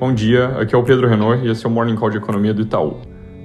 Bom dia, aqui é o Pedro Renault e esse é o Morning Call de Economia do Itaú.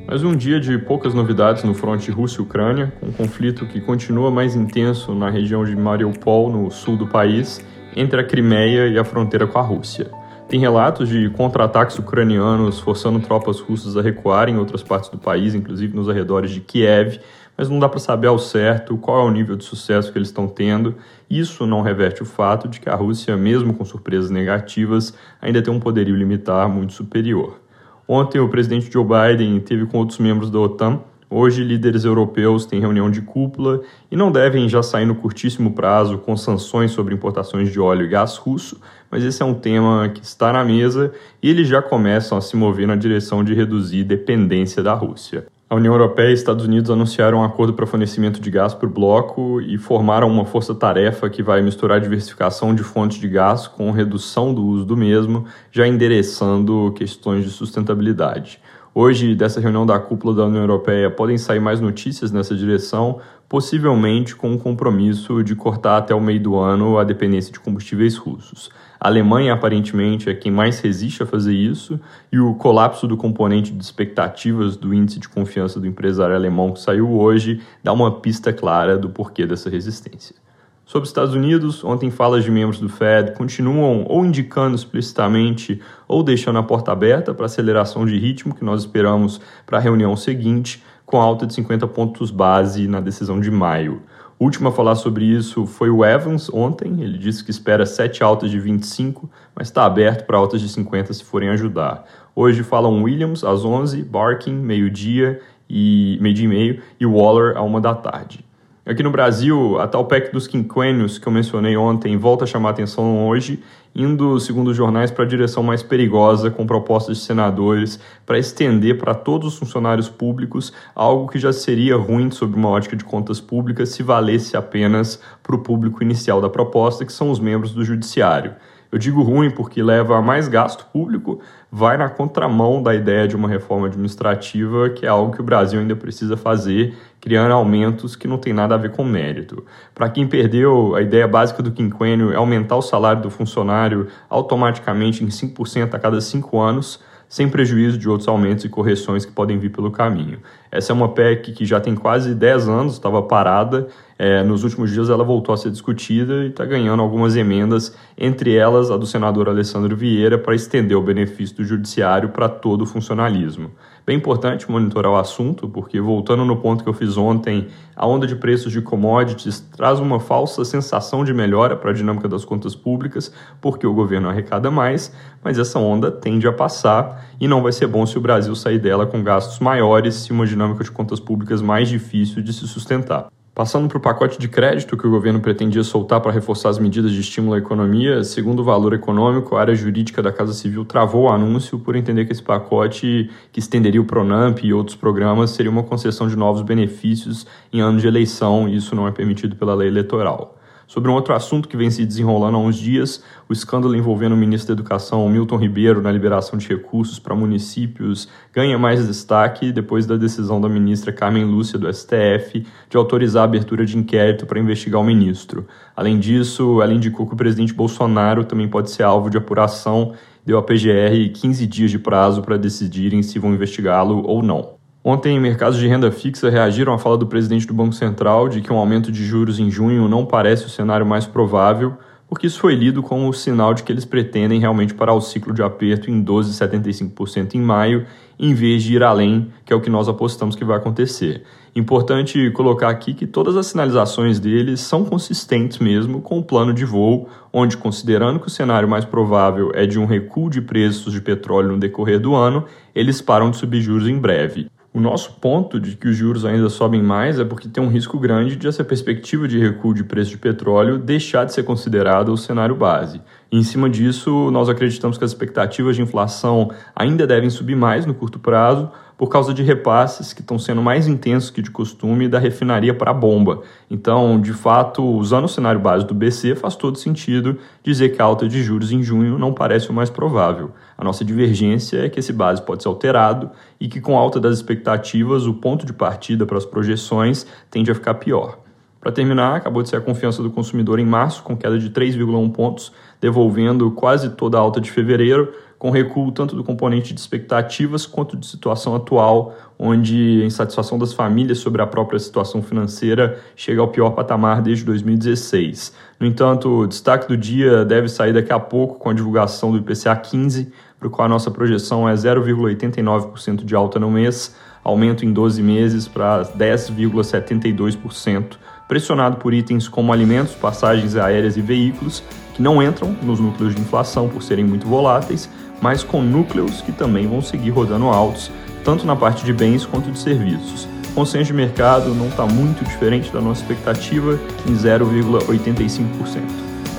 Mais um dia de poucas novidades no fronte Rússia Ucrânia, com um conflito que continua mais intenso na região de Mariupol, no sul do país, entre a Crimeia e a fronteira com a Rússia. Tem relatos de contra-ataques ucranianos forçando tropas russas a recuar em outras partes do país, inclusive nos arredores de Kiev, mas não dá para saber ao certo qual é o nível de sucesso que eles estão tendo. Isso não reverte o fato de que a Rússia, mesmo com surpresas negativas, ainda tem um poderio limitar muito superior. Ontem, o presidente Joe Biden teve com outros membros da OTAN. Hoje, líderes europeus têm reunião de cúpula e não devem já sair no curtíssimo prazo com sanções sobre importações de óleo e gás russo, mas esse é um tema que está na mesa e eles já começam a se mover na direção de reduzir dependência da Rússia. A União Europeia e Estados Unidos anunciaram um acordo para fornecimento de gás por bloco e formaram uma força-tarefa que vai misturar diversificação de fontes de gás com redução do uso do mesmo, já endereçando questões de sustentabilidade. Hoje, dessa reunião da cúpula da União Europeia, podem sair mais notícias nessa direção, possivelmente com o compromisso de cortar até o meio do ano a dependência de combustíveis russos. A Alemanha, aparentemente, é quem mais resiste a fazer isso, e o colapso do componente de expectativas do índice de confiança do empresário alemão que saiu hoje dá uma pista clara do porquê dessa resistência. Sobre os Estados Unidos, ontem falas de membros do Fed continuam ou indicando explicitamente ou deixando a porta aberta para aceleração de ritmo que nós esperamos para a reunião seguinte, com alta de 50 pontos base na decisão de maio. O último a falar sobre isso foi o Evans ontem. Ele disse que espera sete altas de 25, mas está aberto para altas de 50 se forem ajudar. Hoje falam Williams às 11, Barking meio-dia e meio-dia e meio e Waller à uma da tarde. Aqui no Brasil, a tal PEC dos quinquênios que eu mencionei ontem volta a chamar atenção hoje, indo, segundo os jornais, para a direção mais perigosa, com propostas de senadores para estender para todos os funcionários públicos algo que já seria ruim sob uma ótica de contas públicas se valesse apenas para o público inicial da proposta, que são os membros do judiciário. Eu digo ruim porque leva a mais gasto público, vai na contramão da ideia de uma reforma administrativa, que é algo que o Brasil ainda precisa fazer, criando aumentos que não tem nada a ver com mérito. Para quem perdeu, a ideia básica do quinquênio é aumentar o salário do funcionário automaticamente em 5% a cada cinco anos sem prejuízo de outros aumentos e correções que podem vir pelo caminho. Essa é uma PEC que já tem quase 10 anos, estava parada. É, nos últimos dias ela voltou a ser discutida e está ganhando algumas emendas, entre elas a do senador Alessandro Vieira, para estender o benefício do judiciário para todo o funcionalismo. Bem importante monitorar o assunto, porque voltando no ponto que eu fiz ontem, a onda de preços de commodities traz uma falsa sensação de melhora para a dinâmica das contas públicas, porque o governo arrecada mais, mas essa onda tende a passar e não vai ser bom se o Brasil sair dela com gastos maiores e uma dinâmica de contas públicas mais difícil de se sustentar. Passando para o pacote de crédito que o governo pretendia soltar para reforçar as medidas de estímulo à economia, segundo o valor econômico, a área jurídica da Casa Civil travou o anúncio por entender que esse pacote, que estenderia o Pronamp e outros programas, seria uma concessão de novos benefícios em ano de eleição, e isso não é permitido pela lei eleitoral. Sobre um outro assunto que vem se desenrolando há uns dias, o escândalo envolvendo o ministro da Educação, Milton Ribeiro, na liberação de recursos para municípios, ganha mais destaque depois da decisão da ministra Carmen Lúcia, do STF, de autorizar a abertura de inquérito para investigar o ministro. Além disso, ela indicou que o presidente Bolsonaro também pode ser alvo de apuração, deu à PGR 15 dias de prazo para decidirem se vão investigá-lo ou não. Ontem, mercados de renda fixa reagiram à fala do presidente do Banco Central de que um aumento de juros em junho não parece o cenário mais provável, porque isso foi lido como sinal de que eles pretendem realmente parar o ciclo de aperto em 12,75% em maio, em vez de ir além, que é o que nós apostamos que vai acontecer. Importante colocar aqui que todas as sinalizações deles são consistentes mesmo com o plano de voo, onde, considerando que o cenário mais provável é de um recuo de preços de petróleo no decorrer do ano, eles param de subir juros em breve. O nosso ponto de que os juros ainda sobem mais é porque tem um risco grande de essa perspectiva de recuo de preço de petróleo deixar de ser considerada o cenário base. E em cima disso, nós acreditamos que as expectativas de inflação ainda devem subir mais no curto prazo, por causa de repasses que estão sendo mais intensos que de costume da refinaria para a bomba. Então, de fato, usando o cenário base do BC, faz todo sentido dizer que a alta de juros em junho não parece o mais provável. A nossa divergência é que esse base pode ser alterado e que, com a alta das expectativas, o ponto de partida para as projeções tende a ficar pior. Para terminar, acabou de ser a confiança do consumidor em março, com queda de 3,1 pontos, devolvendo quase toda a alta de fevereiro, com recuo tanto do componente de expectativas quanto de situação atual, onde a insatisfação das famílias sobre a própria situação financeira chega ao pior patamar desde 2016. No entanto, o destaque do dia deve sair daqui a pouco com a divulgação do IPCA 15, para o qual a nossa projeção é 0,89% de alta no mês, aumento em 12 meses para 10,72%, pressionado por itens como alimentos, passagens aéreas e veículos, que não entram nos núcleos de inflação por serem muito voláteis, mas com núcleos que também vão seguir rodando altos, tanto na parte de bens quanto de serviços. O consenso de mercado não está muito diferente da nossa expectativa, em 0,85%.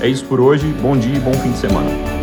É isso por hoje, bom dia e bom fim de semana.